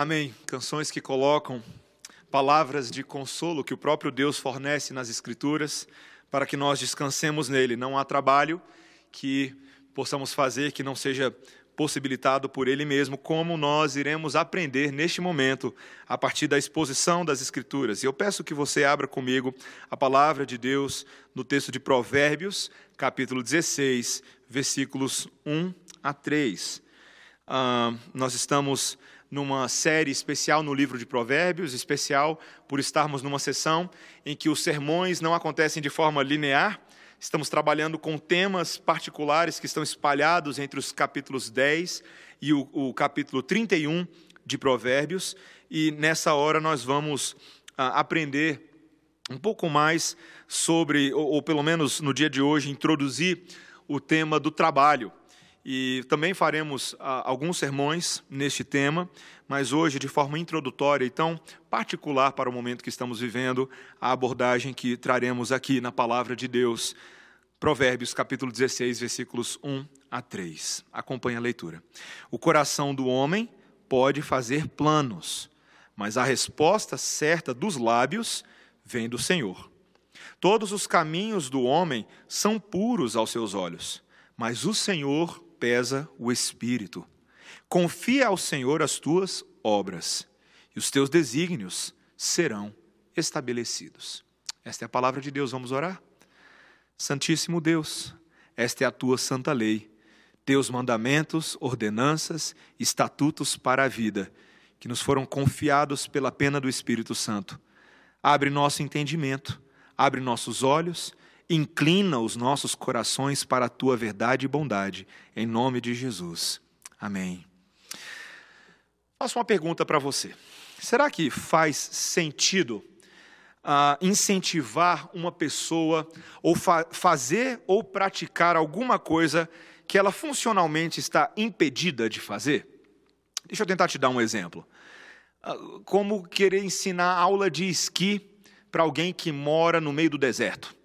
Amém. Canções que colocam palavras de consolo que o próprio Deus fornece nas Escrituras para que nós descansemos nele. Não há trabalho que possamos fazer que não seja possibilitado por Ele mesmo, como nós iremos aprender neste momento, a partir da exposição das Escrituras. E eu peço que você abra comigo a palavra de Deus no texto de Provérbios, capítulo 16, versículos 1 a 3. Ah, nós estamos numa série especial no livro de Provérbios, especial por estarmos numa sessão em que os sermões não acontecem de forma linear, Estamos trabalhando com temas particulares que estão espalhados entre os capítulos 10 e o, o capítulo 31 de Provérbios, e nessa hora nós vamos ah, aprender um pouco mais sobre, ou, ou pelo menos no dia de hoje, introduzir o tema do trabalho. E também faremos ah, alguns sermões neste tema, mas hoje, de forma introdutória e tão particular para o momento que estamos vivendo, a abordagem que traremos aqui na palavra de Deus. Provérbios, capítulo 16, versículos 1 a 3. Acompanhe a leitura. O coração do homem pode fazer planos, mas a resposta certa dos lábios vem do Senhor. Todos os caminhos do homem são puros aos seus olhos, mas o Senhor pesa o espírito. Confia ao Senhor as tuas obras, e os teus desígnios serão estabelecidos. Esta é a palavra de Deus. Vamos orar? Santíssimo Deus, esta é a tua santa lei, teus mandamentos, ordenanças, estatutos para a vida, que nos foram confiados pela pena do Espírito Santo. Abre nosso entendimento, abre nossos olhos, inclina os nossos corações para a tua verdade e bondade, em nome de Jesus. Amém. Faço uma pergunta para você. Será que faz sentido uh, incentivar uma pessoa ou fa fazer ou praticar alguma coisa que ela funcionalmente está impedida de fazer? Deixa eu tentar te dar um exemplo. Uh, como querer ensinar aula de esqui para alguém que mora no meio do deserto.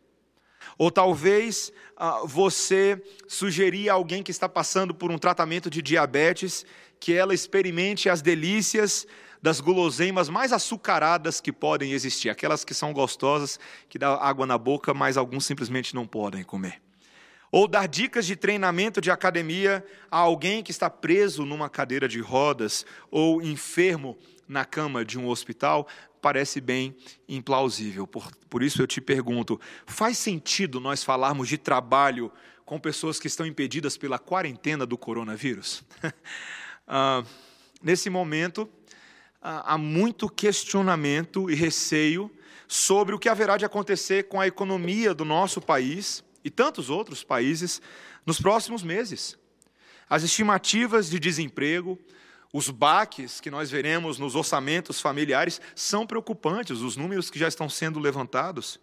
Ou talvez uh, você sugerir a alguém que está passando por um tratamento de diabetes que ela experimente as delícias das guloseimas mais açucaradas que podem existir, aquelas que são gostosas, que dá água na boca, mas alguns simplesmente não podem comer. Ou dar dicas de treinamento de academia a alguém que está preso numa cadeira de rodas ou enfermo na cama de um hospital, parece bem implausível. Por, por isso eu te pergunto: faz sentido nós falarmos de trabalho com pessoas que estão impedidas pela quarentena do coronavírus? ah, nesse momento, há muito questionamento e receio sobre o que haverá de acontecer com a economia do nosso país e tantos outros países nos próximos meses. As estimativas de desemprego, os baques que nós veremos nos orçamentos familiares são preocupantes, os números que já estão sendo levantados.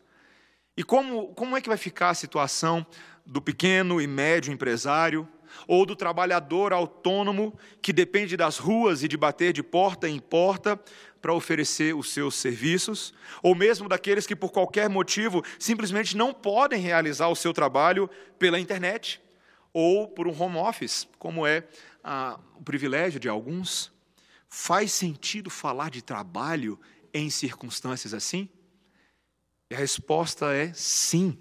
E como, como é que vai ficar a situação do pequeno e médio empresário, ou do trabalhador autônomo que depende das ruas e de bater de porta em porta para oferecer os seus serviços, ou mesmo daqueles que por qualquer motivo simplesmente não podem realizar o seu trabalho pela internet ou por um home office, como é o privilégio de alguns. Faz sentido falar de trabalho em circunstâncias assim? E a resposta é sim,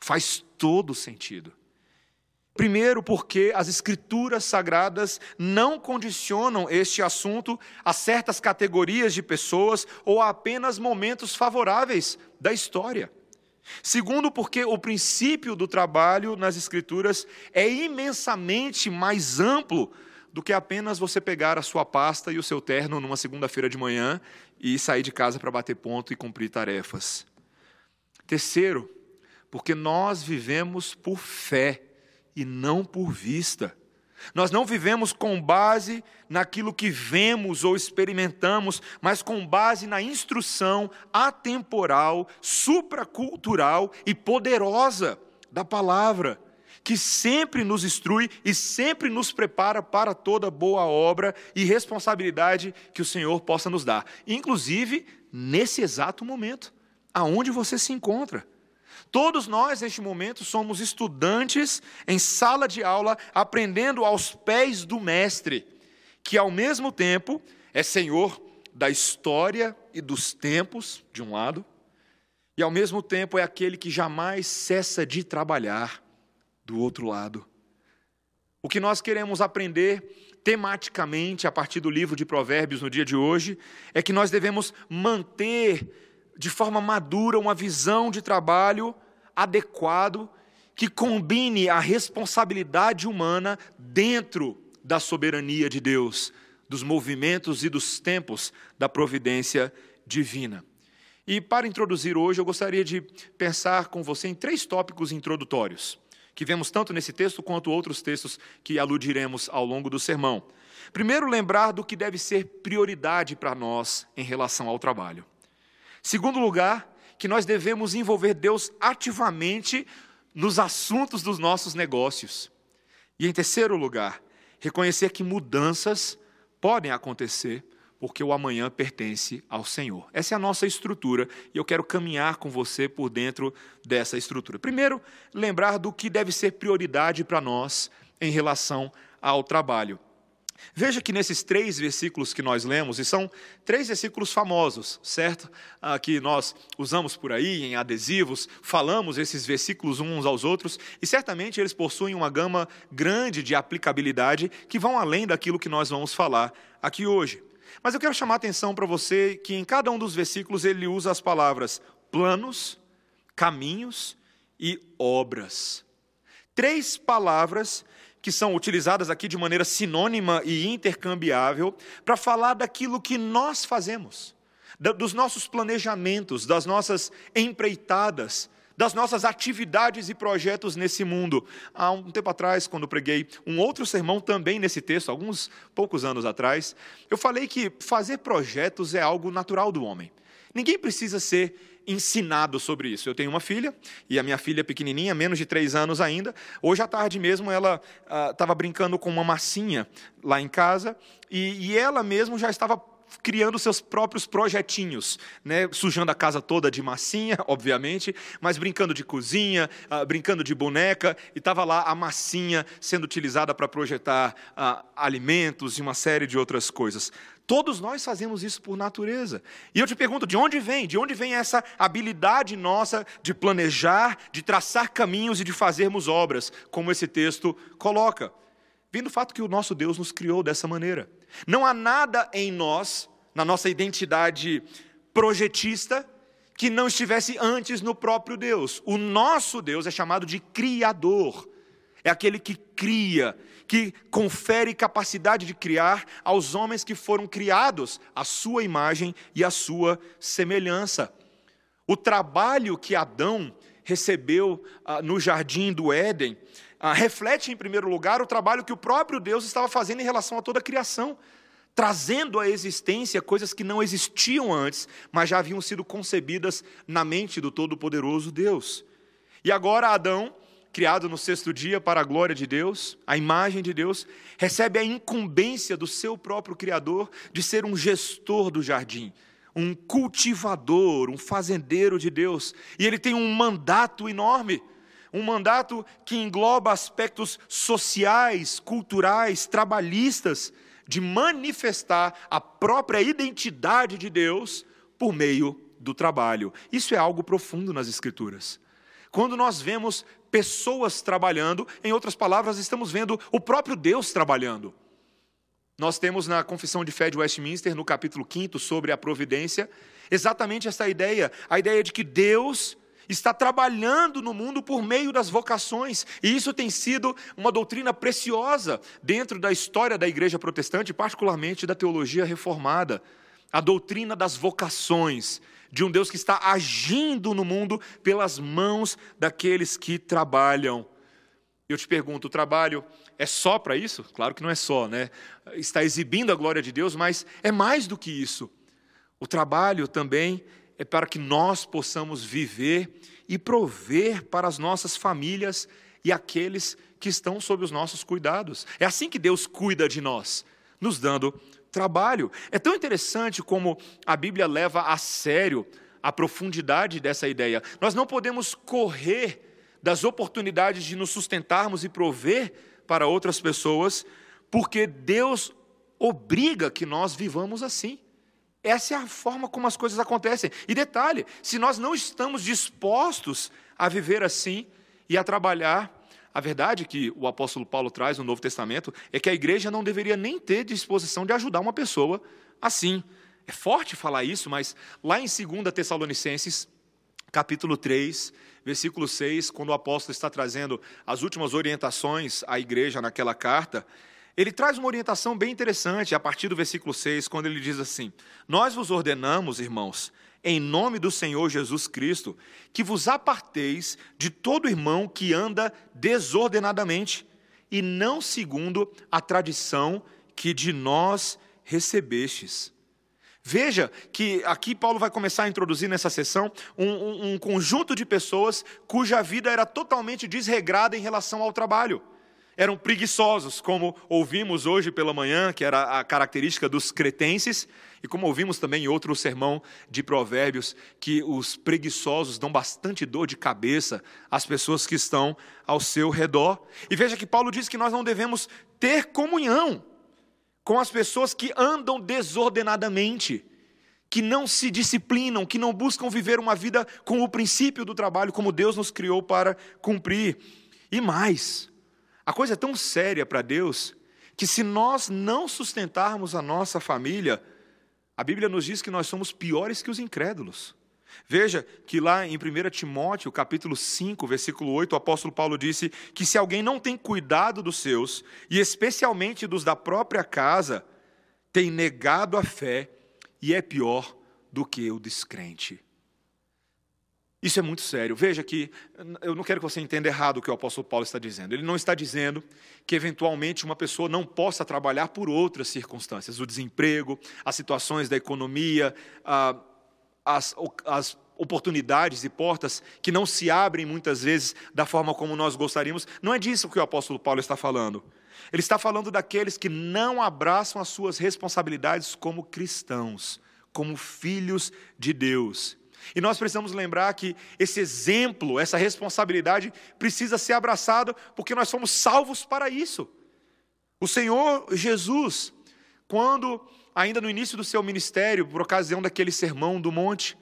faz todo sentido. Primeiro, porque as escrituras sagradas não condicionam este assunto a certas categorias de pessoas ou a apenas momentos favoráveis da história. Segundo, porque o princípio do trabalho nas escrituras é imensamente mais amplo do que apenas você pegar a sua pasta e o seu terno numa segunda-feira de manhã e sair de casa para bater ponto e cumprir tarefas. Terceiro, porque nós vivemos por fé e não por vista. Nós não vivemos com base naquilo que vemos ou experimentamos, mas com base na instrução atemporal, supracultural e poderosa da palavra, que sempre nos instrui e sempre nos prepara para toda boa obra e responsabilidade que o Senhor possa nos dar, inclusive nesse exato momento, aonde você se encontra. Todos nós, neste momento, somos estudantes em sala de aula, aprendendo aos pés do Mestre, que ao mesmo tempo é Senhor da história e dos tempos, de um lado, e ao mesmo tempo é aquele que jamais cessa de trabalhar, do outro lado. O que nós queremos aprender tematicamente a partir do livro de Provérbios no dia de hoje é que nós devemos manter de forma madura uma visão de trabalho adequado que combine a responsabilidade humana dentro da soberania de Deus, dos movimentos e dos tempos da providência divina. E para introduzir hoje, eu gostaria de pensar com você em três tópicos introdutórios, que vemos tanto nesse texto quanto outros textos que aludiremos ao longo do sermão. Primeiro, lembrar do que deve ser prioridade para nós em relação ao trabalho. Segundo lugar, que nós devemos envolver Deus ativamente nos assuntos dos nossos negócios. E em terceiro lugar, reconhecer que mudanças podem acontecer porque o amanhã pertence ao Senhor. Essa é a nossa estrutura e eu quero caminhar com você por dentro dessa estrutura. Primeiro, lembrar do que deve ser prioridade para nós em relação ao trabalho. Veja que nesses três versículos que nós lemos, e são três versículos famosos, certo? Ah, que nós usamos por aí em adesivos, falamos esses versículos uns aos outros, e certamente eles possuem uma gama grande de aplicabilidade que vão além daquilo que nós vamos falar aqui hoje. Mas eu quero chamar a atenção para você que em cada um dos versículos ele usa as palavras planos, caminhos e obras. Três palavras que são utilizadas aqui de maneira sinônima e intercambiável para falar daquilo que nós fazemos, dos nossos planejamentos, das nossas empreitadas, das nossas atividades e projetos nesse mundo. Há um tempo atrás, quando preguei um outro sermão também nesse texto, alguns poucos anos atrás, eu falei que fazer projetos é algo natural do homem. Ninguém precisa ser ensinado sobre isso. Eu tenho uma filha, e a minha filha pequenininha, menos de três anos ainda. Hoje à tarde mesmo ela estava ah, brincando com uma massinha lá em casa, e, e ela mesmo já estava criando seus próprios projetinhos, né? sujando a casa toda de massinha, obviamente, mas brincando de cozinha, uh, brincando de boneca, e estava lá a massinha sendo utilizada para projetar uh, alimentos e uma série de outras coisas. Todos nós fazemos isso por natureza. E eu te pergunto, de onde vem? De onde vem essa habilidade nossa de planejar, de traçar caminhos e de fazermos obras, como esse texto coloca? Vem do fato que o nosso Deus nos criou dessa maneira. Não há nada em nós, na nossa identidade projetista, que não estivesse antes no próprio Deus. O nosso Deus é chamado de Criador. É aquele que cria, que confere capacidade de criar aos homens que foram criados à sua imagem e à sua semelhança. O trabalho que Adão recebeu ah, no jardim do Éden ah, reflete, em primeiro lugar, o trabalho que o próprio Deus estava fazendo em relação a toda a criação, trazendo à existência coisas que não existiam antes, mas já haviam sido concebidas na mente do Todo-Poderoso Deus. E agora Adão, criado no sexto dia para a glória de Deus, a imagem de Deus, recebe a incumbência do seu próprio Criador de ser um gestor do jardim, um cultivador, um fazendeiro de Deus. E ele tem um mandato enorme um mandato que engloba aspectos sociais, culturais, trabalhistas, de manifestar a própria identidade de Deus por meio do trabalho. Isso é algo profundo nas Escrituras. Quando nós vemos pessoas trabalhando, em outras palavras, estamos vendo o próprio Deus trabalhando. Nós temos na Confissão de Fé de Westminster, no capítulo 5, sobre a providência, exatamente essa ideia, a ideia de que Deus está trabalhando no mundo por meio das vocações, e isso tem sido uma doutrina preciosa dentro da história da igreja protestante, particularmente da teologia reformada. A doutrina das vocações, de um Deus que está agindo no mundo pelas mãos daqueles que trabalham. Eu te pergunto, o trabalho é só para isso? Claro que não é só, né? Está exibindo a glória de Deus, mas é mais do que isso. O trabalho também é para que nós possamos viver e prover para as nossas famílias e aqueles que estão sob os nossos cuidados. É assim que Deus cuida de nós, nos dando trabalho. É tão interessante como a Bíblia leva a sério a profundidade dessa ideia. Nós não podemos correr das oportunidades de nos sustentarmos e prover para outras pessoas, porque Deus obriga que nós vivamos assim. Essa é a forma como as coisas acontecem. E detalhe: se nós não estamos dispostos a viver assim e a trabalhar, a verdade que o apóstolo Paulo traz no Novo Testamento é que a igreja não deveria nem ter disposição de ajudar uma pessoa assim. É forte falar isso, mas lá em 2 Tessalonicenses, capítulo 3, versículo 6, quando o apóstolo está trazendo as últimas orientações à igreja naquela carta, ele traz uma orientação bem interessante a partir do versículo 6, quando ele diz assim: Nós vos ordenamos, irmãos, em nome do Senhor Jesus Cristo, que vos aparteis de todo irmão que anda desordenadamente e não segundo a tradição que de nós recebestes. Veja que aqui Paulo vai começar a introduzir nessa sessão um, um, um conjunto de pessoas cuja vida era totalmente desregrada em relação ao trabalho eram preguiçosos, como ouvimos hoje pela manhã, que era a característica dos cretenses, e como ouvimos também em outro sermão de Provérbios, que os preguiçosos dão bastante dor de cabeça às pessoas que estão ao seu redor. E veja que Paulo diz que nós não devemos ter comunhão com as pessoas que andam desordenadamente, que não se disciplinam, que não buscam viver uma vida com o princípio do trabalho como Deus nos criou para cumprir. E mais, a coisa é tão séria para Deus que se nós não sustentarmos a nossa família, a Bíblia nos diz que nós somos piores que os incrédulos. Veja que lá em 1 Timóteo, capítulo 5, versículo 8, o apóstolo Paulo disse que se alguém não tem cuidado dos seus, e especialmente dos da própria casa, tem negado a fé e é pior do que o descrente. Isso é muito sério. Veja que eu não quero que você entenda errado o que o apóstolo Paulo está dizendo. Ele não está dizendo que eventualmente uma pessoa não possa trabalhar por outras circunstâncias, o desemprego, as situações da economia, as, as oportunidades e portas que não se abrem muitas vezes da forma como nós gostaríamos. Não é disso que o apóstolo Paulo está falando. Ele está falando daqueles que não abraçam as suas responsabilidades como cristãos, como filhos de Deus e nós precisamos lembrar que esse exemplo, essa responsabilidade precisa ser abraçado porque nós somos salvos para isso. O Senhor Jesus, quando ainda no início do seu ministério, por ocasião daquele sermão do monte,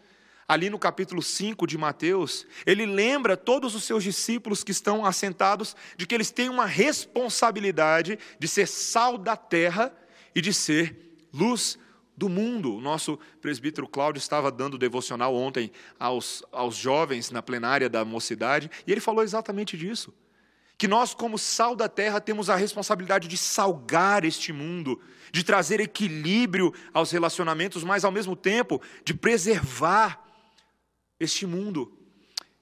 ali no capítulo 5 de Mateus, ele lembra todos os seus discípulos que estão assentados de que eles têm uma responsabilidade de ser sal da terra e de ser luz do mundo. O nosso presbítero Cláudio estava dando devocional ontem aos, aos jovens na plenária da mocidade, e ele falou exatamente disso. Que nós, como sal da terra, temos a responsabilidade de salgar este mundo, de trazer equilíbrio aos relacionamentos, mas ao mesmo tempo de preservar este mundo.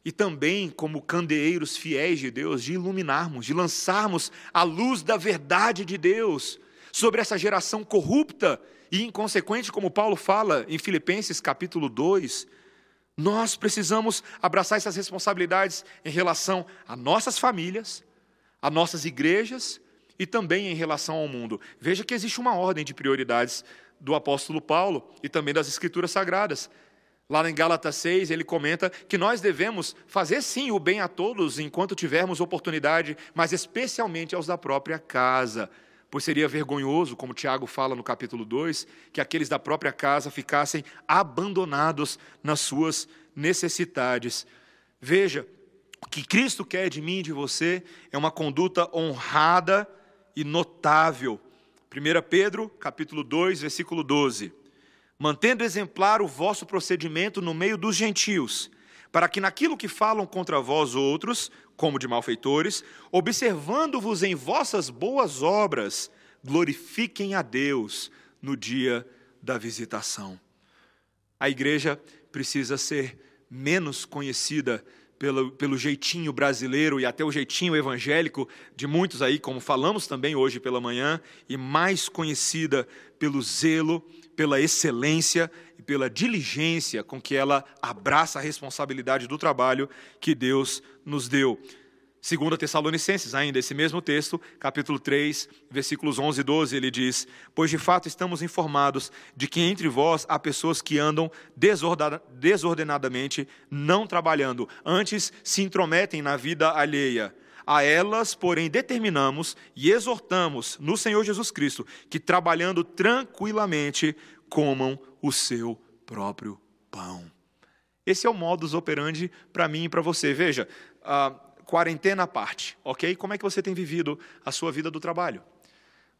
E também, como candeeiros fiéis de Deus, de iluminarmos, de lançarmos a luz da verdade de Deus sobre essa geração corrupta e inconsequente, como Paulo fala em Filipenses capítulo 2, nós precisamos abraçar essas responsabilidades em relação a nossas famílias, a nossas igrejas e também em relação ao mundo. Veja que existe uma ordem de prioridades do apóstolo Paulo e também das escrituras sagradas. Lá em Gálatas 6, ele comenta que nós devemos fazer sim o bem a todos enquanto tivermos oportunidade, mas especialmente aos da própria casa pois seria vergonhoso, como Tiago fala no capítulo 2, que aqueles da própria casa ficassem abandonados nas suas necessidades. Veja, o que Cristo quer de mim e de você é uma conduta honrada e notável. 1 Pedro, capítulo 2, versículo 12. Mantendo exemplar o vosso procedimento no meio dos gentios, para que naquilo que falam contra vós outros, como de malfeitores, observando-vos em vossas boas obras, glorifiquem a Deus no dia da visitação. A igreja precisa ser menos conhecida pelo, pelo jeitinho brasileiro e até o jeitinho evangélico de muitos aí, como falamos também hoje pela manhã, e mais conhecida pelo zelo, pela excelência pela diligência com que ela abraça a responsabilidade do trabalho que Deus nos deu. Segundo Tessalonicenses, ainda esse mesmo texto, capítulo 3, versículos 11 e 12, ele diz: Pois de fato estamos informados de que entre vós há pessoas que andam desordenadamente, não trabalhando, antes se intrometem na vida alheia. A elas, porém, determinamos e exortamos no Senhor Jesus Cristo que, trabalhando tranquilamente, comam o seu próprio pão. Esse é o modus operandi para mim e para você. Veja, quarentena à parte, ok? Como é que você tem vivido a sua vida do trabalho?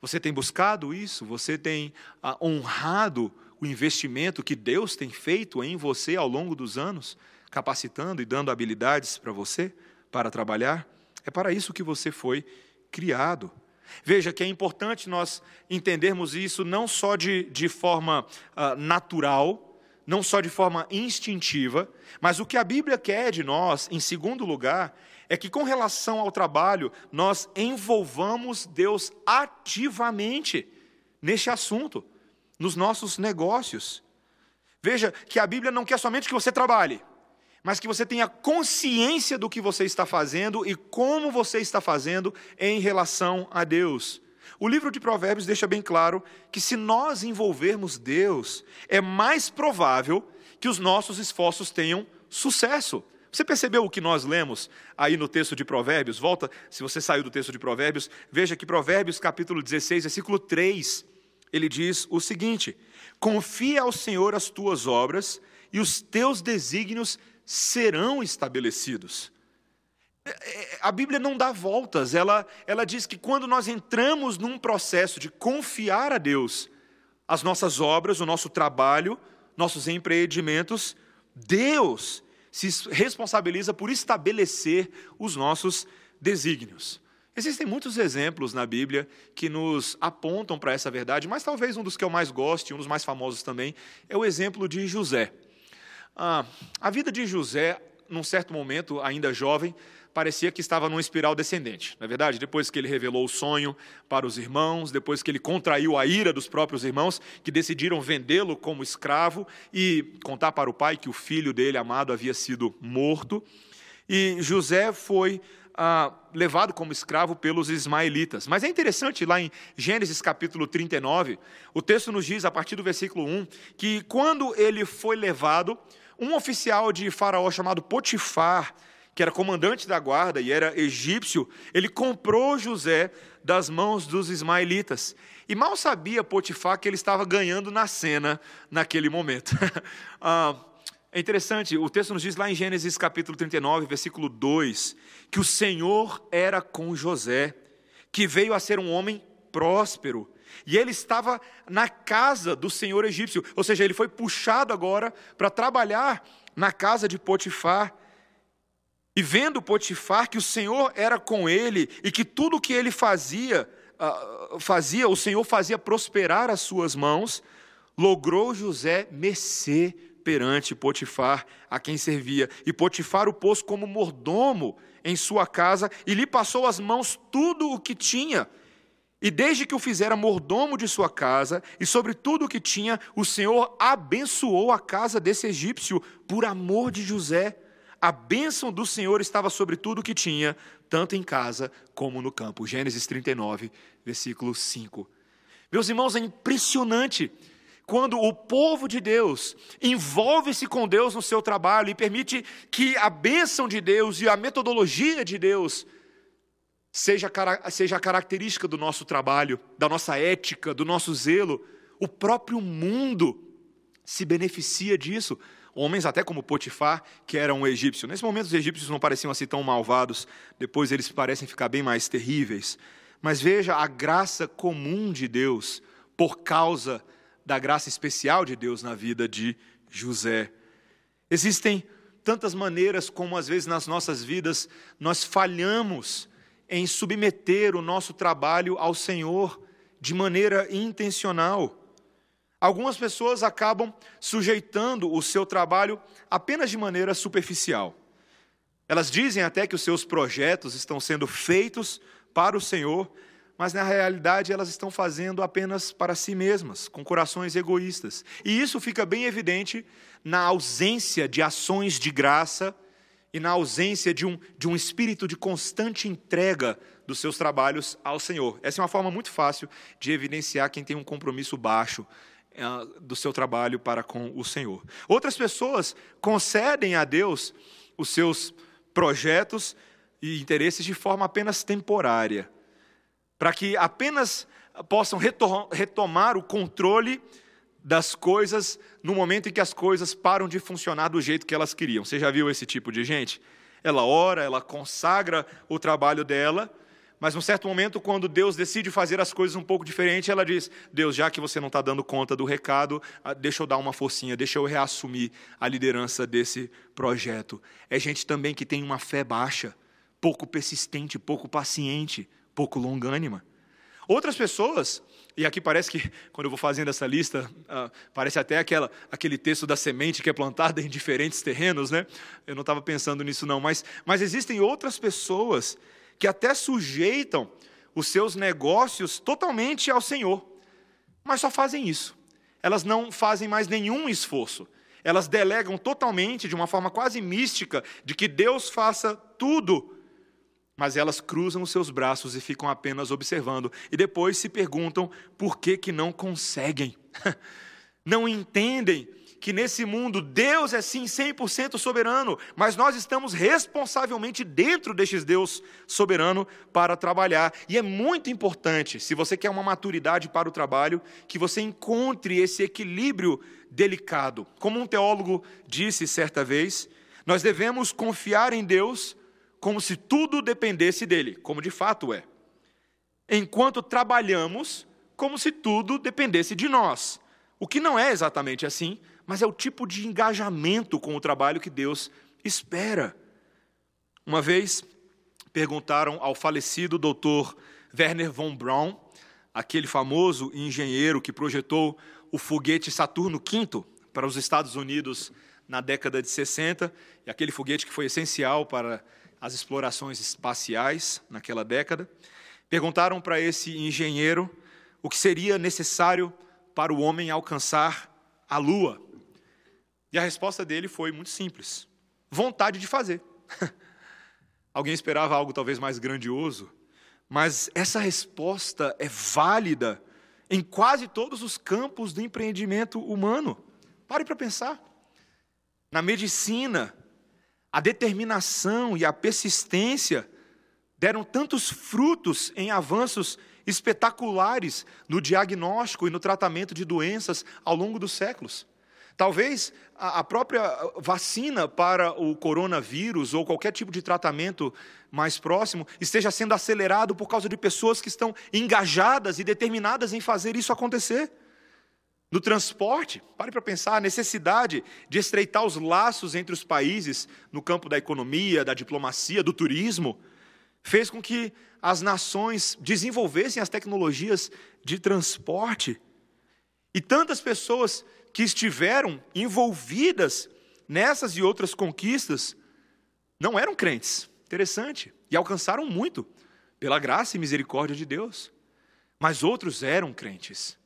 Você tem buscado isso? Você tem ah, honrado o investimento que Deus tem feito em você ao longo dos anos, capacitando e dando habilidades para você para trabalhar? É para isso que você foi criado. Veja que é importante nós entendermos isso não só de, de forma uh, natural, não só de forma instintiva, mas o que a Bíblia quer de nós, em segundo lugar, é que com relação ao trabalho, nós envolvamos Deus ativamente neste assunto, nos nossos negócios. Veja que a Bíblia não quer somente que você trabalhe, mas que você tenha consciência do que você está fazendo e como você está fazendo em relação a Deus. O livro de Provérbios deixa bem claro que se nós envolvermos Deus, é mais provável que os nossos esforços tenham sucesso. Você percebeu o que nós lemos aí no texto de Provérbios? Volta, se você saiu do texto de Provérbios, veja que Provérbios capítulo 16, versículo 3, ele diz o seguinte: Confia ao Senhor as tuas obras e os teus desígnios serão estabelecidos. É, é, a Bíblia não dá voltas, ela, ela diz que quando nós entramos num processo de confiar a Deus, as nossas obras, o nosso trabalho, nossos empreendimentos, Deus se responsabiliza por estabelecer os nossos desígnios. Existem muitos exemplos na Bíblia que nos apontam para essa verdade, mas talvez um dos que eu mais gosto, e um dos mais famosos também, é o exemplo de José. Ah, a vida de José, num certo momento, ainda jovem, parecia que estava numa espiral descendente. Na é verdade, depois que ele revelou o sonho para os irmãos, depois que ele contraiu a ira dos próprios irmãos, que decidiram vendê-lo como escravo e contar para o pai que o filho dele amado havia sido morto, e José foi ah, levado como escravo pelos ismaelitas. Mas é interessante, lá em Gênesis capítulo 39, o texto nos diz, a partir do versículo 1, que quando ele foi levado, um oficial de Faraó chamado Potifar, que era comandante da guarda e era egípcio, ele comprou José das mãos dos ismaelitas. E mal sabia Potifar que ele estava ganhando na cena naquele momento. ah, é interessante, o texto nos diz lá em Gênesis capítulo 39, versículo 2, que o Senhor era com José, que veio a ser um homem próspero. E ele estava na casa do senhor egípcio, ou seja, ele foi puxado agora para trabalhar na casa de Potifar. E vendo Potifar que o Senhor era com ele e que tudo o que ele fazia, uh, fazia, o Senhor fazia prosperar as suas mãos, logrou José mercer perante Potifar, a quem servia. E Potifar o pôs como mordomo em sua casa e lhe passou as mãos tudo o que tinha. E desde que o fizera mordomo de sua casa, e sobre tudo o que tinha, o Senhor abençoou a casa desse egípcio por amor de José. A bênção do Senhor estava sobre tudo o que tinha, tanto em casa como no campo. Gênesis 39, versículo 5. Meus irmãos, é impressionante quando o povo de Deus envolve-se com Deus no seu trabalho e permite que a bênção de Deus e a metodologia de Deus seja, seja a característica do nosso trabalho, da nossa ética, do nosso zelo, o próprio mundo se beneficia disso homens até como Potifar, que era um egípcio. Nesse momento os egípcios não pareciam assim tão malvados, depois eles parecem ficar bem mais terríveis. Mas veja a graça comum de Deus por causa da graça especial de Deus na vida de José. Existem tantas maneiras como às vezes nas nossas vidas nós falhamos em submeter o nosso trabalho ao Senhor de maneira intencional. Algumas pessoas acabam sujeitando o seu trabalho apenas de maneira superficial. Elas dizem até que os seus projetos estão sendo feitos para o Senhor, mas na realidade elas estão fazendo apenas para si mesmas, com corações egoístas. E isso fica bem evidente na ausência de ações de graça e na ausência de um, de um espírito de constante entrega dos seus trabalhos ao Senhor. Essa é uma forma muito fácil de evidenciar quem tem um compromisso baixo é, do seu trabalho para com o Senhor. Outras pessoas concedem a Deus os seus projetos e interesses de forma apenas temporária, para que apenas possam retomar o controle das coisas no momento em que as coisas param de funcionar do jeito que elas queriam. Você já viu esse tipo de gente? Ela ora, ela consagra o trabalho dela, mas num certo momento, quando Deus decide fazer as coisas um pouco diferente, ela diz: Deus, já que você não está dando conta do recado, ah, deixa eu dar uma forcinha, deixa eu reassumir a liderança desse projeto. É gente também que tem uma fé baixa, pouco persistente, pouco paciente, pouco longânima. Outras pessoas, e aqui parece que, quando eu vou fazendo essa lista, uh, parece até aquela, aquele texto da semente que é plantada em diferentes terrenos, né? Eu não estava pensando nisso, não, mas, mas existem outras pessoas que até sujeitam os seus negócios totalmente ao Senhor, mas só fazem isso. Elas não fazem mais nenhum esforço. Elas delegam totalmente, de uma forma quase mística, de que Deus faça tudo mas elas cruzam os seus braços e ficam apenas observando. E depois se perguntam por que, que não conseguem. Não entendem que nesse mundo Deus é sim 100% soberano, mas nós estamos responsavelmente dentro deste Deus soberano para trabalhar. E é muito importante, se você quer uma maturidade para o trabalho, que você encontre esse equilíbrio delicado. Como um teólogo disse certa vez, nós devemos confiar em Deus como se tudo dependesse dele, como de fato é. Enquanto trabalhamos como se tudo dependesse de nós. O que não é exatamente assim, mas é o tipo de engajamento com o trabalho que Deus espera. Uma vez perguntaram ao falecido doutor Werner von Braun, aquele famoso engenheiro que projetou o foguete Saturno V para os Estados Unidos na década de 60, e aquele foguete que foi essencial para as explorações espaciais naquela década. Perguntaram para esse engenheiro o que seria necessário para o homem alcançar a Lua. E a resposta dele foi muito simples: vontade de fazer. Alguém esperava algo talvez mais grandioso, mas essa resposta é válida em quase todos os campos do empreendimento humano. Pare para pensar. Na medicina, a determinação e a persistência deram tantos frutos em avanços espetaculares no diagnóstico e no tratamento de doenças ao longo dos séculos. Talvez a própria vacina para o coronavírus ou qualquer tipo de tratamento mais próximo esteja sendo acelerado por causa de pessoas que estão engajadas e determinadas em fazer isso acontecer. No transporte, pare para pensar, a necessidade de estreitar os laços entre os países no campo da economia, da diplomacia, do turismo, fez com que as nações desenvolvessem as tecnologias de transporte. E tantas pessoas que estiveram envolvidas nessas e outras conquistas não eram crentes. Interessante. E alcançaram muito, pela graça e misericórdia de Deus. Mas outros eram crentes.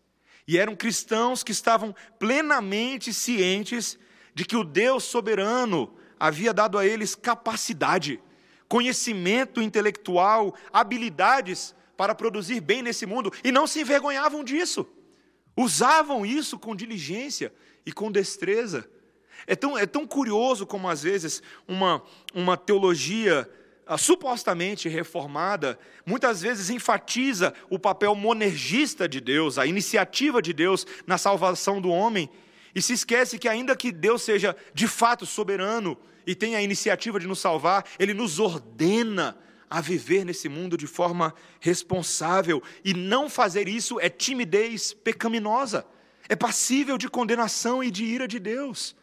E eram cristãos que estavam plenamente cientes de que o Deus soberano havia dado a eles capacidade, conhecimento intelectual, habilidades para produzir bem nesse mundo, e não se envergonhavam disso. Usavam isso com diligência e com destreza. É tão, é tão curioso como, às vezes, uma, uma teologia supostamente reformada, muitas vezes enfatiza o papel monergista de Deus, a iniciativa de Deus na salvação do homem, e se esquece que, ainda que Deus seja de fato soberano e tenha a iniciativa de nos salvar, Ele nos ordena a viver nesse mundo de forma responsável, e não fazer isso é timidez pecaminosa, é passível de condenação e de ira de Deus.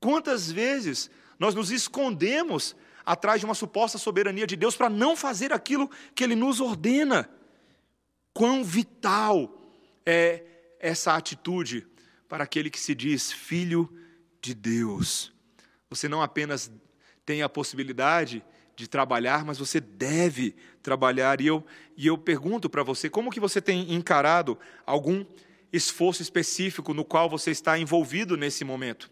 Quantas vezes nós nos escondemos atrás de uma suposta soberania de Deus para não fazer aquilo que Ele nos ordena. Quão vital é essa atitude para aquele que se diz filho de Deus. Você não apenas tem a possibilidade de trabalhar, mas você deve trabalhar. E eu, e eu pergunto para você, como que você tem encarado algum esforço específico no qual você está envolvido nesse momento?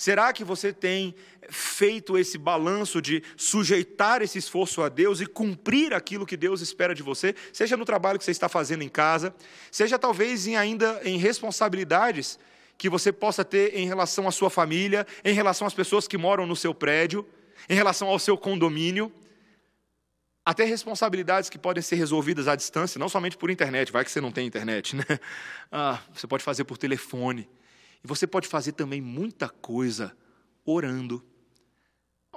Será que você tem feito esse balanço de sujeitar esse esforço a Deus e cumprir aquilo que Deus espera de você, seja no trabalho que você está fazendo em casa, seja talvez em, ainda em responsabilidades que você possa ter em relação à sua família, em relação às pessoas que moram no seu prédio, em relação ao seu condomínio? até responsabilidades que podem ser resolvidas à distância, não somente por internet, vai que você não tem internet, né? Ah, você pode fazer por telefone. E você pode fazer também muita coisa orando.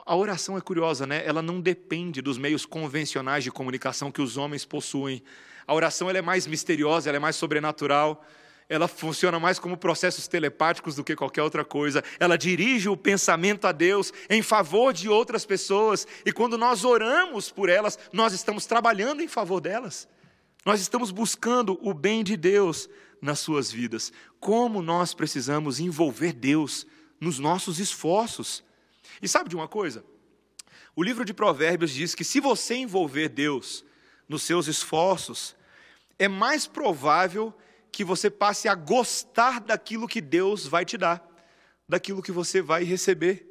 A oração é curiosa, né? Ela não depende dos meios convencionais de comunicação que os homens possuem. A oração ela é mais misteriosa, ela é mais sobrenatural ela funciona mais como processos telepáticos do que qualquer outra coisa. Ela dirige o pensamento a Deus em favor de outras pessoas, e quando nós oramos por elas, nós estamos trabalhando em favor delas. Nós estamos buscando o bem de Deus nas suas vidas. Como nós precisamos envolver Deus nos nossos esforços. E sabe de uma coisa? O livro de Provérbios diz que se você envolver Deus nos seus esforços, é mais provável que você passe a gostar daquilo que Deus vai te dar, daquilo que você vai receber.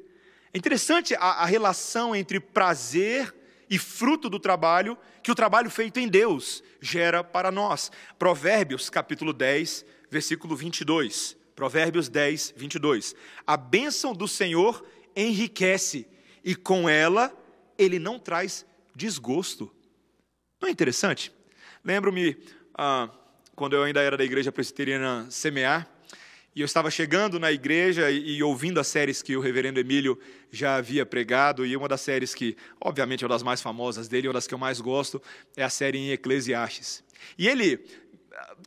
É interessante a, a relação entre prazer e fruto do trabalho que o trabalho feito em Deus gera para nós. Provérbios, capítulo 10, versículo 22. Provérbios 10, 22. A bênção do Senhor enriquece, e com ela ele não traz desgosto. Não é interessante? Lembro-me. Ah, quando eu ainda era da igreja presbiteriana Semear, e eu estava chegando na igreja e, e, ouvindo as séries que o reverendo Emílio já havia pregado, e uma das séries que, obviamente, é uma das mais famosas dele, uma das que eu mais gosto, é a série em Eclesiastes. E ele,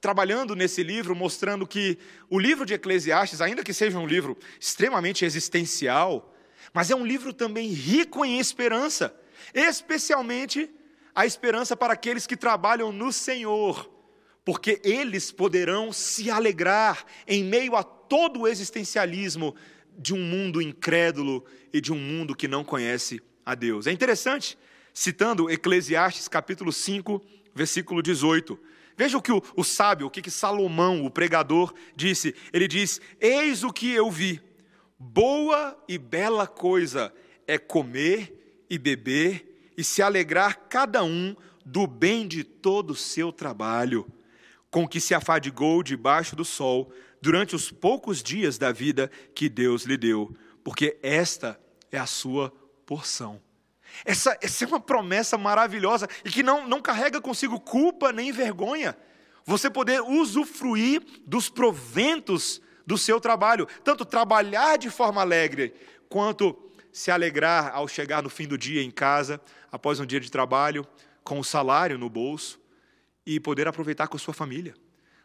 trabalhando nesse livro, mostrando que o livro de Eclesiastes, ainda que seja um livro extremamente existencial, mas é um livro também rico em esperança, especialmente a esperança para aqueles que trabalham no Senhor porque eles poderão se alegrar em meio a todo o existencialismo de um mundo incrédulo e de um mundo que não conhece a Deus. É interessante, citando Eclesiastes capítulo 5, versículo 18. Veja o que o, o sábio, o que, que Salomão, o pregador, disse. Ele diz: Eis o que eu vi, boa e bela coisa é comer e beber e se alegrar cada um do bem de todo o seu trabalho com que se afadigou debaixo do sol durante os poucos dias da vida que Deus lhe deu, porque esta é a sua porção. Essa, essa é uma promessa maravilhosa e que não, não carrega consigo culpa nem vergonha. Você poder usufruir dos proventos do seu trabalho, tanto trabalhar de forma alegre, quanto se alegrar ao chegar no fim do dia em casa, após um dia de trabalho, com o salário no bolso e poder aproveitar com a sua família,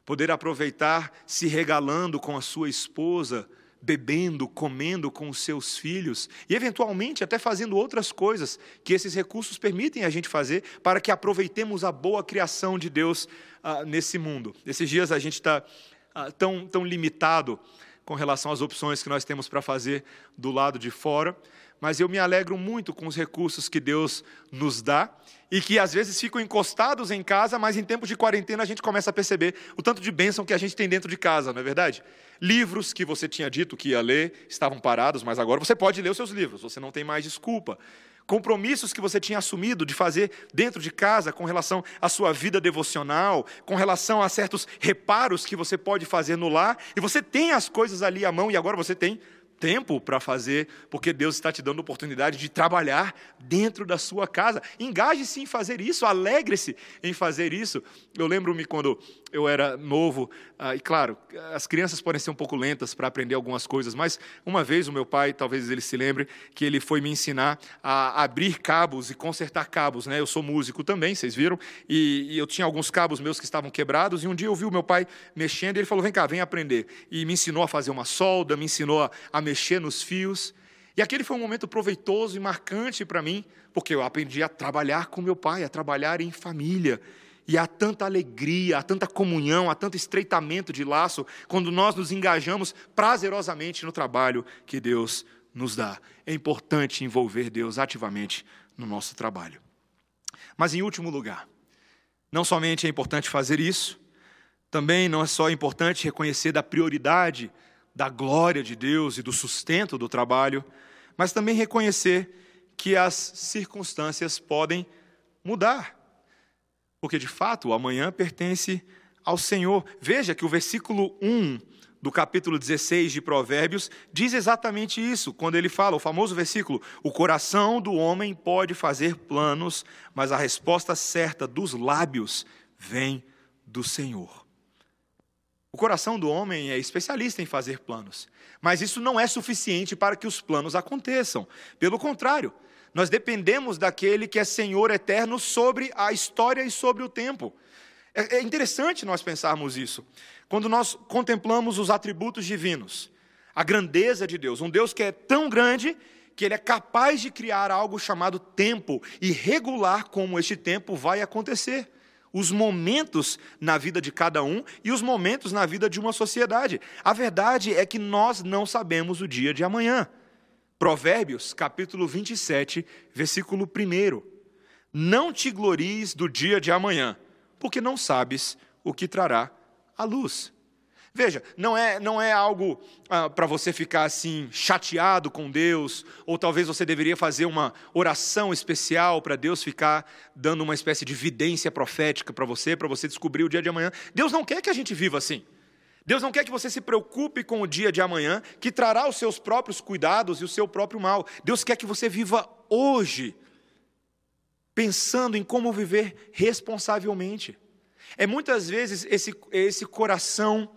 poder aproveitar se regalando com a sua esposa, bebendo, comendo com os seus filhos e, eventualmente, até fazendo outras coisas que esses recursos permitem a gente fazer para que aproveitemos a boa criação de Deus ah, nesse mundo. Esses dias a gente está ah, tão, tão limitado com relação às opções que nós temos para fazer do lado de fora, mas eu me alegro muito com os recursos que Deus nos dá e que às vezes ficam encostados em casa, mas em tempos de quarentena a gente começa a perceber o tanto de bênção que a gente tem dentro de casa, não é verdade? Livros que você tinha dito que ia ler estavam parados, mas agora você pode ler os seus livros, você não tem mais desculpa. Compromissos que você tinha assumido de fazer dentro de casa com relação à sua vida devocional, com relação a certos reparos que você pode fazer no lar, e você tem as coisas ali à mão e agora você tem tempo para fazer, porque Deus está te dando a oportunidade de trabalhar dentro da sua casa. Engaje-se em fazer isso, alegre-se em fazer isso. Eu lembro-me quando eu era novo, ah, e claro, as crianças podem ser um pouco lentas para aprender algumas coisas, mas uma vez o meu pai, talvez ele se lembre, que ele foi me ensinar a abrir cabos e consertar cabos. Né? Eu sou músico também, vocês viram, e, e eu tinha alguns cabos meus que estavam quebrados, e um dia eu vi o meu pai mexendo, e ele falou: vem cá, vem aprender. E me ensinou a fazer uma solda, me ensinou a, a mexer nos fios. E aquele foi um momento proveitoso e marcante para mim, porque eu aprendi a trabalhar com meu pai, a trabalhar em família. E há tanta alegria, há tanta comunhão, há tanto estreitamento de laço quando nós nos engajamos prazerosamente no trabalho que Deus nos dá. É importante envolver Deus ativamente no nosso trabalho. Mas, em último lugar, não somente é importante fazer isso, também não é só importante reconhecer da prioridade da glória de Deus e do sustento do trabalho, mas também reconhecer que as circunstâncias podem mudar. Porque, de fato, o amanhã pertence ao Senhor. Veja que o versículo 1 do capítulo 16 de Provérbios, diz exatamente isso, quando ele fala, o famoso versículo: O coração do homem pode fazer planos, mas a resposta certa dos lábios vem do Senhor. O coração do homem é especialista em fazer planos, mas isso não é suficiente para que os planos aconteçam. Pelo contrário, nós dependemos daquele que é Senhor eterno sobre a história e sobre o tempo. É, é interessante nós pensarmos isso. Quando nós contemplamos os atributos divinos, a grandeza de Deus, um Deus que é tão grande que ele é capaz de criar algo chamado tempo e regular como este tempo vai acontecer. Os momentos na vida de cada um e os momentos na vida de uma sociedade. A verdade é que nós não sabemos o dia de amanhã. Provérbios, capítulo 27, versículo 1. Não te glories do dia de amanhã, porque não sabes o que trará a luz. Veja, não é, não é algo ah, para você ficar assim chateado com Deus, ou talvez você deveria fazer uma oração especial para Deus ficar dando uma espécie de vidência profética para você, para você descobrir o dia de amanhã. Deus não quer que a gente viva assim. Deus não quer que você se preocupe com o dia de amanhã, que trará os seus próprios cuidados e o seu próprio mal. Deus quer que você viva hoje, pensando em como viver responsavelmente. É muitas vezes esse, esse coração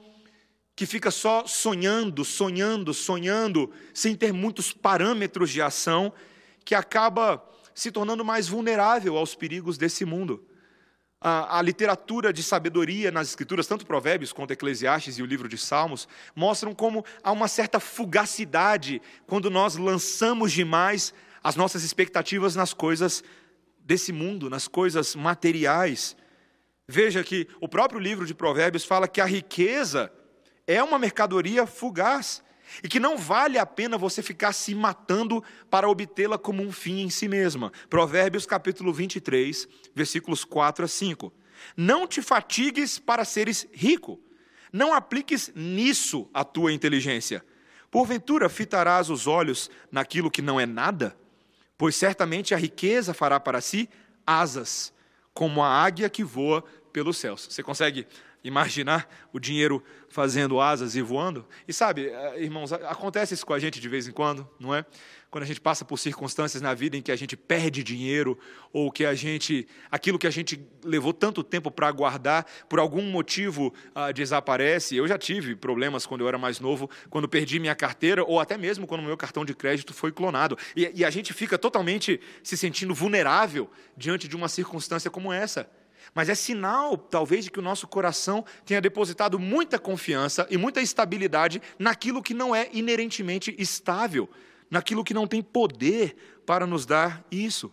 que fica só sonhando, sonhando, sonhando, sem ter muitos parâmetros de ação, que acaba se tornando mais vulnerável aos perigos desse mundo. A, a, literatura de sabedoria nas Escrituras, tanto Provérbios quanto Eclesiastes e o livro de Salmos, mostram como há uma certa fugacidade quando nós lançamos demais as nossas expectativas nas coisas desse mundo, nas coisas materiais. Veja que o próprio livro de Provérbios fala que a riqueza é uma mercadoria fugaz e que não vale a pena você ficar se matando para obtê-la como um fim em si mesma. Provérbios capítulo 23, versículos 4 a 5. Não te fatigues para seres rico, não apliques nisso a tua inteligência. Porventura fitarás os olhos naquilo que não é nada? pois certamente a riqueza fará para si asas, como a águia que voa pelos céus. Você consegue imaginar o dinheiro fazendo asas e voando? E sabe, eh, irmãos, acontece isso com a gente de vez em quando, não é? Quando a gente passa por circunstâncias na vida em que a gente perde dinheiro ou que a gente, aquilo que a gente levou tanto tempo para guardar, por algum motivo ah, desaparece. Eu já tive problemas quando eu era mais novo, quando perdi minha carteira ou até mesmo quando meu cartão de crédito foi clonado. E, e a gente fica totalmente se sentindo vulnerável diante de uma circunstância como essa. Mas é sinal, talvez, de que o nosso coração tenha depositado muita confiança e muita estabilidade naquilo que não é inerentemente estável, naquilo que não tem poder para nos dar isso.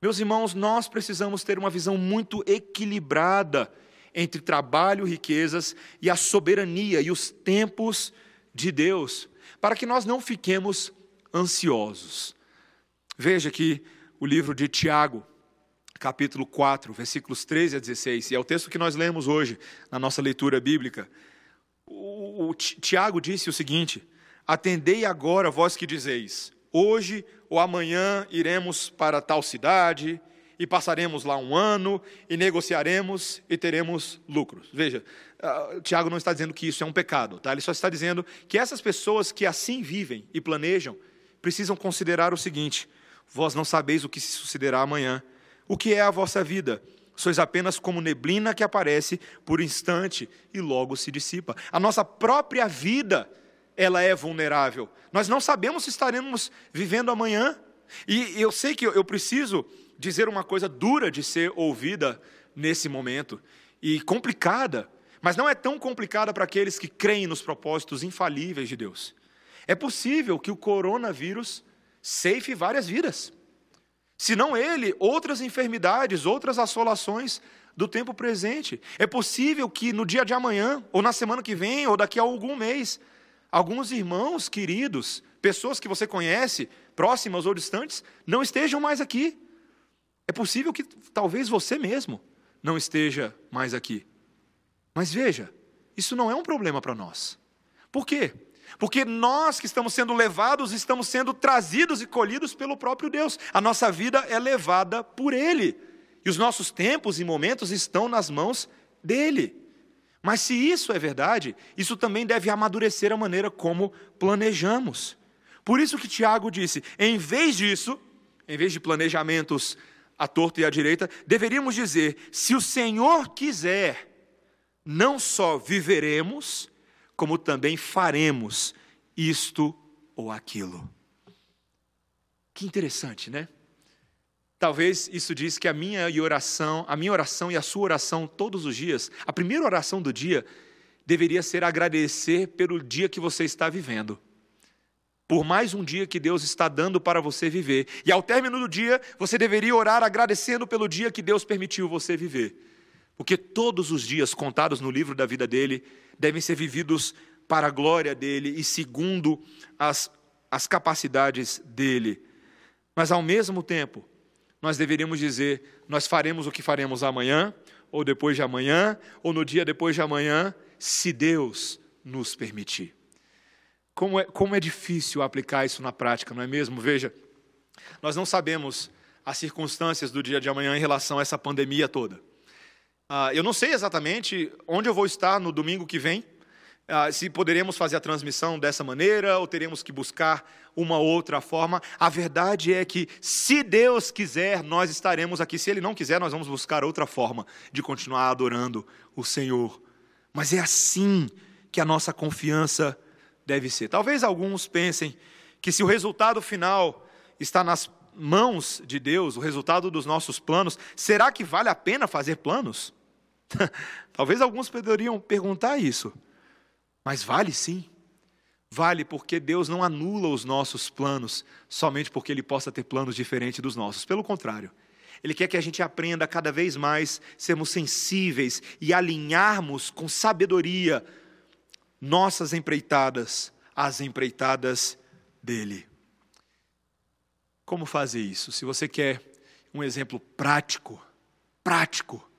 Meus irmãos, nós precisamos ter uma visão muito equilibrada entre trabalho, riquezas e a soberania e os tempos de Deus, para que nós não fiquemos ansiosos. Veja que o livro de Tiago, capítulo 4, versículos 13 a 16, e é o texto que nós lemos hoje na nossa leitura bíblica. O, Tiago disse o seguinte: Atendei agora, vós que dizeis, hoje ou amanhã iremos para tal cidade, e passaremos lá um ano, e negociaremos e teremos lucros. Veja, uh, Tiago não está dizendo que isso é um pecado, tá? ele só está dizendo que essas pessoas que assim vivem e planejam precisam considerar o seguinte: vós não sabeis o que se sucederá amanhã o que é a vossa vida? Sois apenas como neblina que aparece por instante e logo se dissipa. A nossa própria vida, ela é vulnerável. Nós não sabemos se estaremos vivendo amanhã. E eu sei que eu preciso dizer uma coisa dura de ser ouvida nesse momento e complicada, mas não é tão complicada para aqueles que creem nos propósitos infalíveis de Deus. É possível que o coronavírus ceife várias vidas senão ele, outras enfermidades, outras assolações do tempo presente. É possível que no dia de amanhã, ou na semana que vem, ou daqui a algum mês, alguns irmãos queridos, pessoas que você conhece, próximas ou distantes, não estejam mais aqui. É possível que talvez você mesmo não esteja mais aqui. Mas veja, isso não é um problema para nós. Por quê? Porque nós que estamos sendo levados, estamos sendo trazidos e colhidos pelo próprio Deus. A nossa vida é levada por Ele. E os nossos tempos e momentos estão nas mãos dele. Mas se isso é verdade, isso também deve amadurecer a maneira como planejamos. Por isso que Tiago disse: em vez disso, em vez de planejamentos à torta e à direita, deveríamos dizer: se o Senhor quiser, não só viveremos, como também faremos isto ou aquilo. Que interessante, né? Talvez isso diz que a minha oração, a minha oração e a sua oração todos os dias, a primeira oração do dia deveria ser agradecer pelo dia que você está vivendo. Por mais um dia que Deus está dando para você viver. E ao término do dia, você deveria orar agradecendo pelo dia que Deus permitiu você viver. Porque todos os dias contados no livro da vida dele devem ser vividos para a glória dele e segundo as, as capacidades dele. Mas ao mesmo tempo, nós deveríamos dizer: nós faremos o que faremos amanhã, ou depois de amanhã, ou no dia depois de amanhã, se Deus nos permitir. Como é, como é difícil aplicar isso na prática, não é mesmo? Veja, nós não sabemos as circunstâncias do dia de amanhã em relação a essa pandemia toda. Ah, eu não sei exatamente onde eu vou estar no domingo que vem, ah, se poderemos fazer a transmissão dessa maneira ou teremos que buscar uma outra forma. A verdade é que, se Deus quiser, nós estaremos aqui. Se Ele não quiser, nós vamos buscar outra forma de continuar adorando o Senhor. Mas é assim que a nossa confiança deve ser. Talvez alguns pensem que, se o resultado final está nas mãos de Deus, o resultado dos nossos planos, será que vale a pena fazer planos? Talvez alguns poderiam perguntar isso. Mas vale sim. Vale porque Deus não anula os nossos planos somente porque Ele possa ter planos diferentes dos nossos. Pelo contrário, Ele quer que a gente aprenda cada vez mais sermos sensíveis e alinharmos com sabedoria nossas empreitadas às empreitadas dele. Como fazer isso? Se você quer um exemplo prático, prático,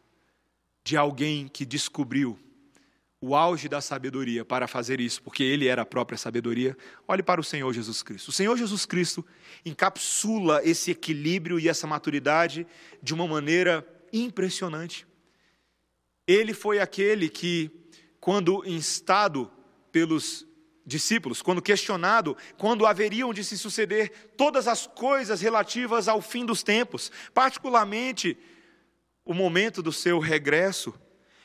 de alguém que descobriu o auge da sabedoria para fazer isso, porque ele era a própria sabedoria, olhe para o Senhor Jesus Cristo. O Senhor Jesus Cristo encapsula esse equilíbrio e essa maturidade de uma maneira impressionante. Ele foi aquele que, quando instado pelos discípulos, quando questionado, quando haveriam de se suceder todas as coisas relativas ao fim dos tempos, particularmente o momento do seu regresso,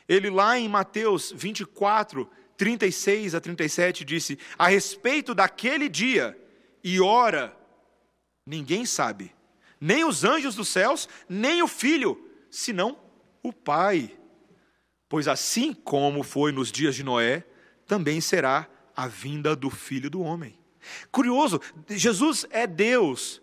ele, lá em Mateus 24, 36 a 37, disse: A respeito daquele dia e hora, ninguém sabe, nem os anjos dos céus, nem o filho, senão o Pai. Pois assim como foi nos dias de Noé, também será a vinda do filho do homem. Curioso, Jesus é Deus,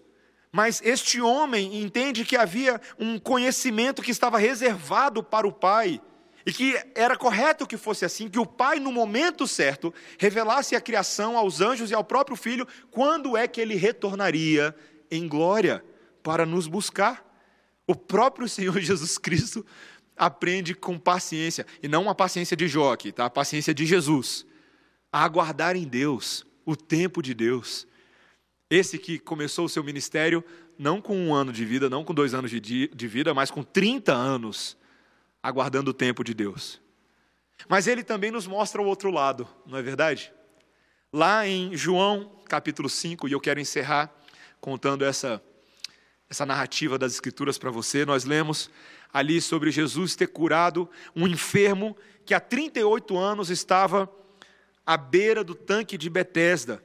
mas este homem entende que havia um conhecimento que estava reservado para o Pai e que era correto que fosse assim, que o Pai, no momento certo, revelasse a criação aos anjos e ao próprio Filho, quando é que ele retornaria em glória para nos buscar. O próprio Senhor Jesus Cristo aprende com paciência, e não uma paciência de Jó aqui, tá? a paciência de Jesus, a aguardar em Deus, o tempo de Deus. Esse que começou o seu ministério não com um ano de vida, não com dois anos de, de vida, mas com 30 anos aguardando o tempo de Deus. Mas ele também nos mostra o outro lado, não é verdade? Lá em João, capítulo 5, e eu quero encerrar contando essa, essa narrativa das Escrituras para você, nós lemos ali sobre Jesus ter curado um enfermo que há 38 anos estava à beira do tanque de Betesda.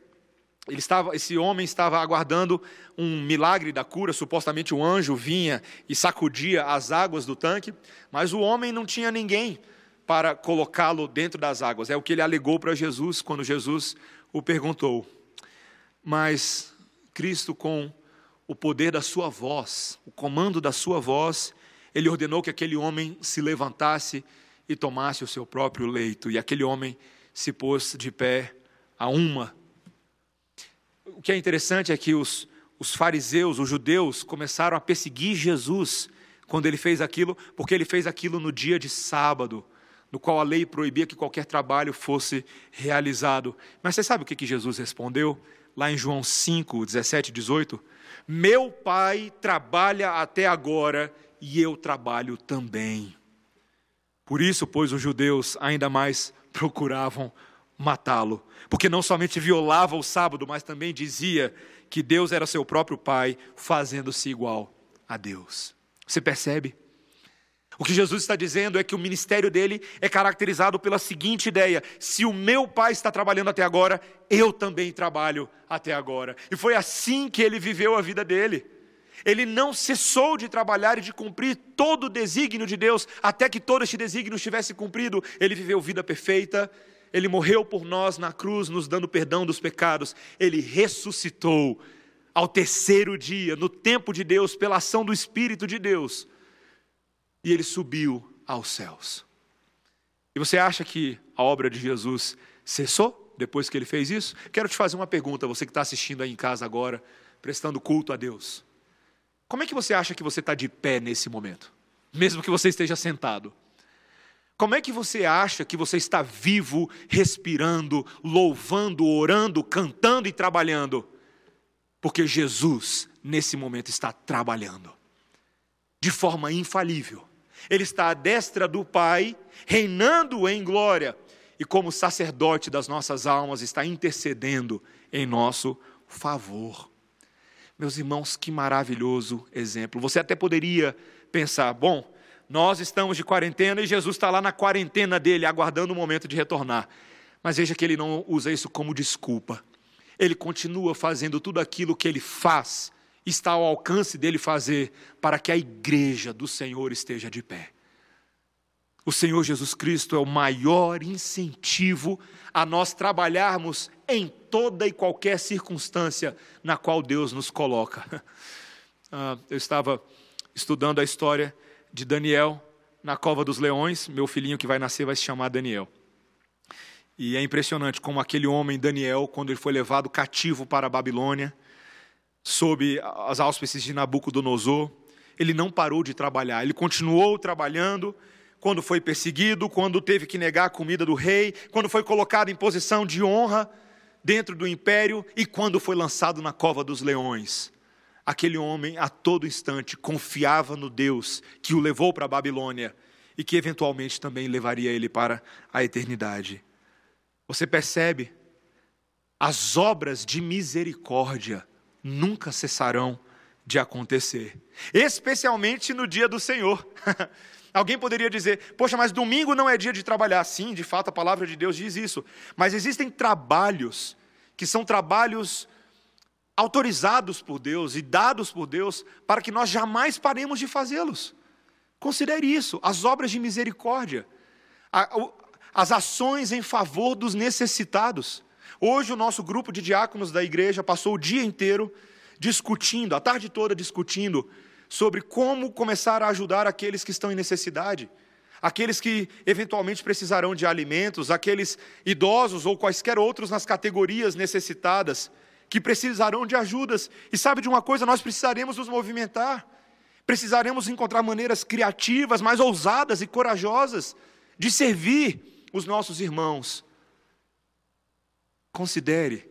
Ele estava, esse homem estava aguardando um milagre da cura, supostamente um anjo vinha e sacudia as águas do tanque, mas o homem não tinha ninguém para colocá-lo dentro das águas. É o que ele alegou para Jesus quando Jesus o perguntou. Mas Cristo, com o poder da sua voz, o comando da sua voz, ele ordenou que aquele homem se levantasse e tomasse o seu próprio leito. E aquele homem se pôs de pé a uma o que é interessante é que os, os fariseus, os judeus, começaram a perseguir Jesus quando ele fez aquilo, porque ele fez aquilo no dia de sábado, no qual a lei proibia que qualquer trabalho fosse realizado. Mas você sabe o que, que Jesus respondeu? Lá em João 5, 17 e 18: Meu pai trabalha até agora e eu trabalho também. Por isso, pois, os judeus ainda mais procuravam matá-lo, porque não somente violava o sábado, mas também dizia que Deus era seu próprio Pai, fazendo-se igual a Deus. Você percebe? O que Jesus está dizendo é que o ministério dele é caracterizado pela seguinte ideia: se o meu pai está trabalhando até agora, eu também trabalho até agora. E foi assim que ele viveu a vida dele. Ele não cessou de trabalhar e de cumprir todo o desígnio de Deus, até que todo este desígnio estivesse cumprido. Ele viveu vida perfeita, ele morreu por nós na cruz, nos dando perdão dos pecados. Ele ressuscitou ao terceiro dia, no tempo de Deus, pela ação do Espírito de Deus. E ele subiu aos céus. E você acha que a obra de Jesus cessou depois que ele fez isso? Quero te fazer uma pergunta, você que está assistindo aí em casa agora, prestando culto a Deus. Como é que você acha que você está de pé nesse momento? Mesmo que você esteja sentado. Como é que você acha que você está vivo, respirando, louvando, orando, cantando e trabalhando? Porque Jesus, nesse momento, está trabalhando de forma infalível. Ele está à destra do Pai, reinando em glória, e como sacerdote das nossas almas, está intercedendo em nosso favor. Meus irmãos, que maravilhoso exemplo. Você até poderia pensar: bom, nós estamos de quarentena e Jesus está lá na quarentena dele, aguardando o momento de retornar. Mas veja que ele não usa isso como desculpa. Ele continua fazendo tudo aquilo que ele faz, está ao alcance dele fazer, para que a igreja do Senhor esteja de pé. O Senhor Jesus Cristo é o maior incentivo a nós trabalharmos em toda e qualquer circunstância na qual Deus nos coloca. Ah, eu estava estudando a história de Daniel na cova dos leões. Meu filhinho que vai nascer vai se chamar Daniel. E é impressionante como aquele homem, Daniel, quando ele foi levado cativo para a Babilônia, sob as auspícios de Nabucodonosor, ele não parou de trabalhar, ele continuou trabalhando quando foi perseguido, quando teve que negar a comida do rei, quando foi colocado em posição de honra dentro do império e quando foi lançado na cova dos leões aquele homem a todo instante confiava no Deus que o levou para a Babilônia e que eventualmente também levaria ele para a eternidade. Você percebe? As obras de misericórdia nunca cessarão de acontecer, especialmente no dia do Senhor. Alguém poderia dizer, poxa, mas domingo não é dia de trabalhar. Sim, de fato a palavra de Deus diz isso. Mas existem trabalhos que são trabalhos autorizados por Deus e dados por Deus para que nós jamais paremos de fazê-los. Considere isso, as obras de misericórdia, as ações em favor dos necessitados. Hoje o nosso grupo de diáconos da igreja passou o dia inteiro discutindo, a tarde toda discutindo sobre como começar a ajudar aqueles que estão em necessidade, aqueles que eventualmente precisarão de alimentos, aqueles idosos ou quaisquer outros nas categorias necessitadas que precisarão de ajudas. E sabe de uma coisa? Nós precisaremos nos movimentar. Precisaremos encontrar maneiras criativas, mais ousadas e corajosas de servir os nossos irmãos. Considere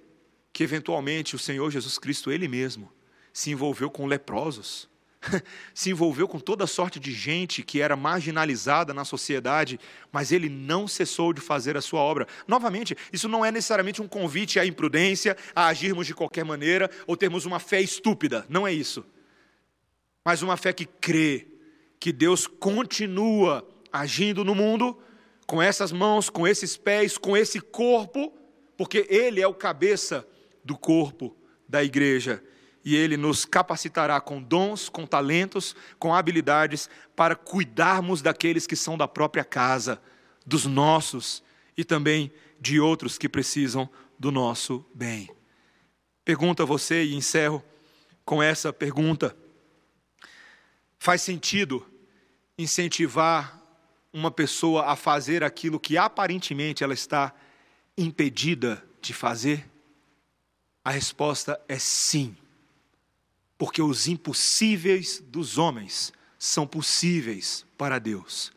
que, eventualmente, o Senhor Jesus Cristo, Ele mesmo, se envolveu com leprosos. se envolveu com toda sorte de gente que era marginalizada na sociedade, mas ele não cessou de fazer a sua obra. Novamente, isso não é necessariamente um convite à imprudência, a agirmos de qualquer maneira ou termos uma fé estúpida, não é isso. Mas uma fé que crê que Deus continua agindo no mundo com essas mãos, com esses pés, com esse corpo, porque Ele é o cabeça do corpo da igreja e Ele nos capacitará com dons, com talentos, com habilidades para cuidarmos daqueles que são da própria casa, dos nossos e também de outros que precisam do nosso bem. Pergunto a você e encerro com essa pergunta: faz sentido incentivar uma pessoa a fazer aquilo que aparentemente ela está impedida de fazer? A resposta é sim porque os impossíveis dos homens são possíveis para Deus.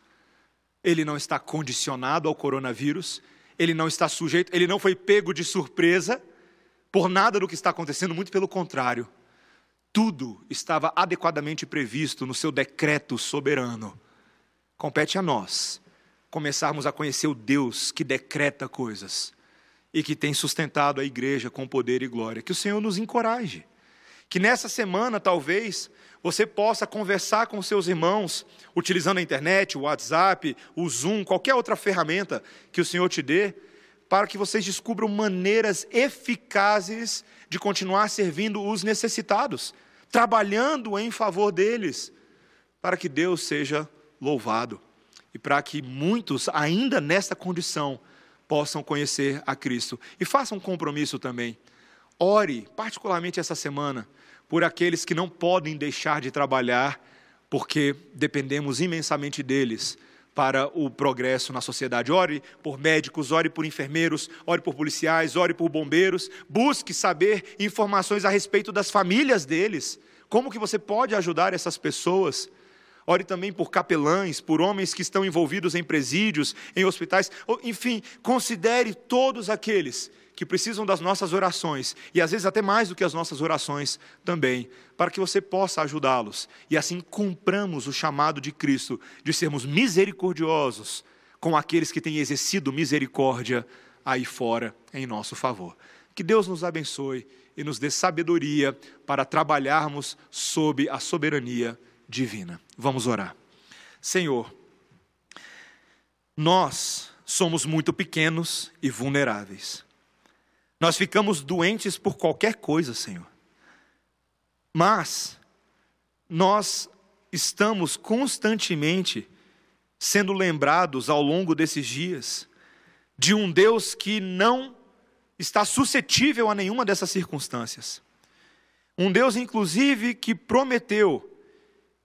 Ele não está condicionado ao coronavírus, ele não está sujeito, ele não foi pego de surpresa por nada do que está acontecendo, muito pelo contrário. Tudo estava adequadamente previsto no seu decreto soberano. Compete a nós começarmos a conhecer o Deus que decreta coisas e que tem sustentado a igreja com poder e glória. Que o Senhor nos encoraje. Que nessa semana, talvez, você possa conversar com seus irmãos, utilizando a internet, o WhatsApp, o Zoom, qualquer outra ferramenta que o Senhor te dê, para que vocês descubram maneiras eficazes de continuar servindo os necessitados, trabalhando em favor deles, para que Deus seja louvado e para que muitos, ainda nesta condição, possam conhecer a Cristo. E faça um compromisso também. Ore, particularmente essa semana, por aqueles que não podem deixar de trabalhar, porque dependemos imensamente deles para o progresso na sociedade. Ore por médicos, ore por enfermeiros, ore por policiais, ore por bombeiros. Busque saber informações a respeito das famílias deles. Como que você pode ajudar essas pessoas? Ore também por capelães, por homens que estão envolvidos em presídios, em hospitais. Enfim, considere todos aqueles que precisam das nossas orações, e às vezes até mais do que as nossas orações também, para que você possa ajudá-los. E assim cumpramos o chamado de Cristo de sermos misericordiosos com aqueles que têm exercido misericórdia aí fora em nosso favor. Que Deus nos abençoe e nos dê sabedoria para trabalharmos sob a soberania divina. Vamos orar. Senhor, nós somos muito pequenos e vulneráveis. Nós ficamos doentes por qualquer coisa, Senhor. Mas nós estamos constantemente sendo lembrados ao longo desses dias de um Deus que não está suscetível a nenhuma dessas circunstâncias. Um Deus, inclusive, que prometeu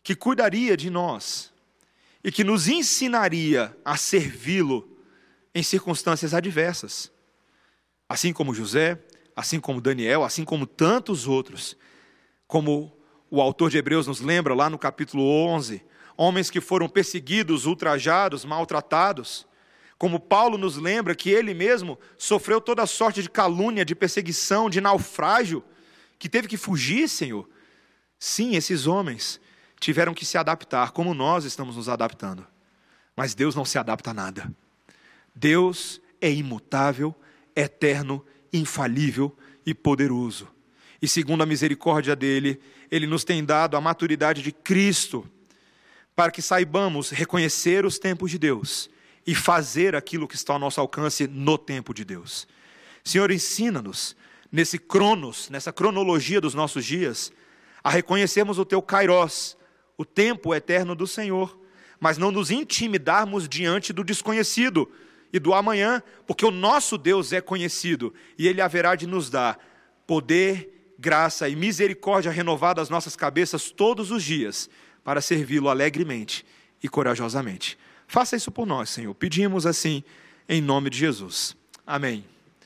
que cuidaria de nós e que nos ensinaria a servi-lo em circunstâncias adversas. Assim como José, assim como Daniel, assim como tantos outros, como o autor de Hebreus nos lembra lá no capítulo 11, homens que foram perseguidos, ultrajados, maltratados, como Paulo nos lembra que ele mesmo sofreu toda sorte de calúnia, de perseguição, de naufrágio, que teve que fugir, Senhor. Sim, esses homens tiveram que se adaptar, como nós estamos nos adaptando. Mas Deus não se adapta a nada. Deus é imutável, eterno, infalível e poderoso. E segundo a misericórdia dele, ele nos tem dado a maturidade de Cristo, para que saibamos reconhecer os tempos de Deus e fazer aquilo que está ao nosso alcance no tempo de Deus. Senhor, ensina-nos nesse cronos, nessa cronologia dos nossos dias, a reconhecermos o teu kairos, o tempo eterno do Senhor, mas não nos intimidarmos diante do desconhecido, e do amanhã, porque o nosso Deus é conhecido e Ele haverá de nos dar poder, graça e misericórdia renovada às nossas cabeças todos os dias, para servi-lo alegremente e corajosamente. Faça isso por nós, Senhor. Pedimos assim, em nome de Jesus. Amém.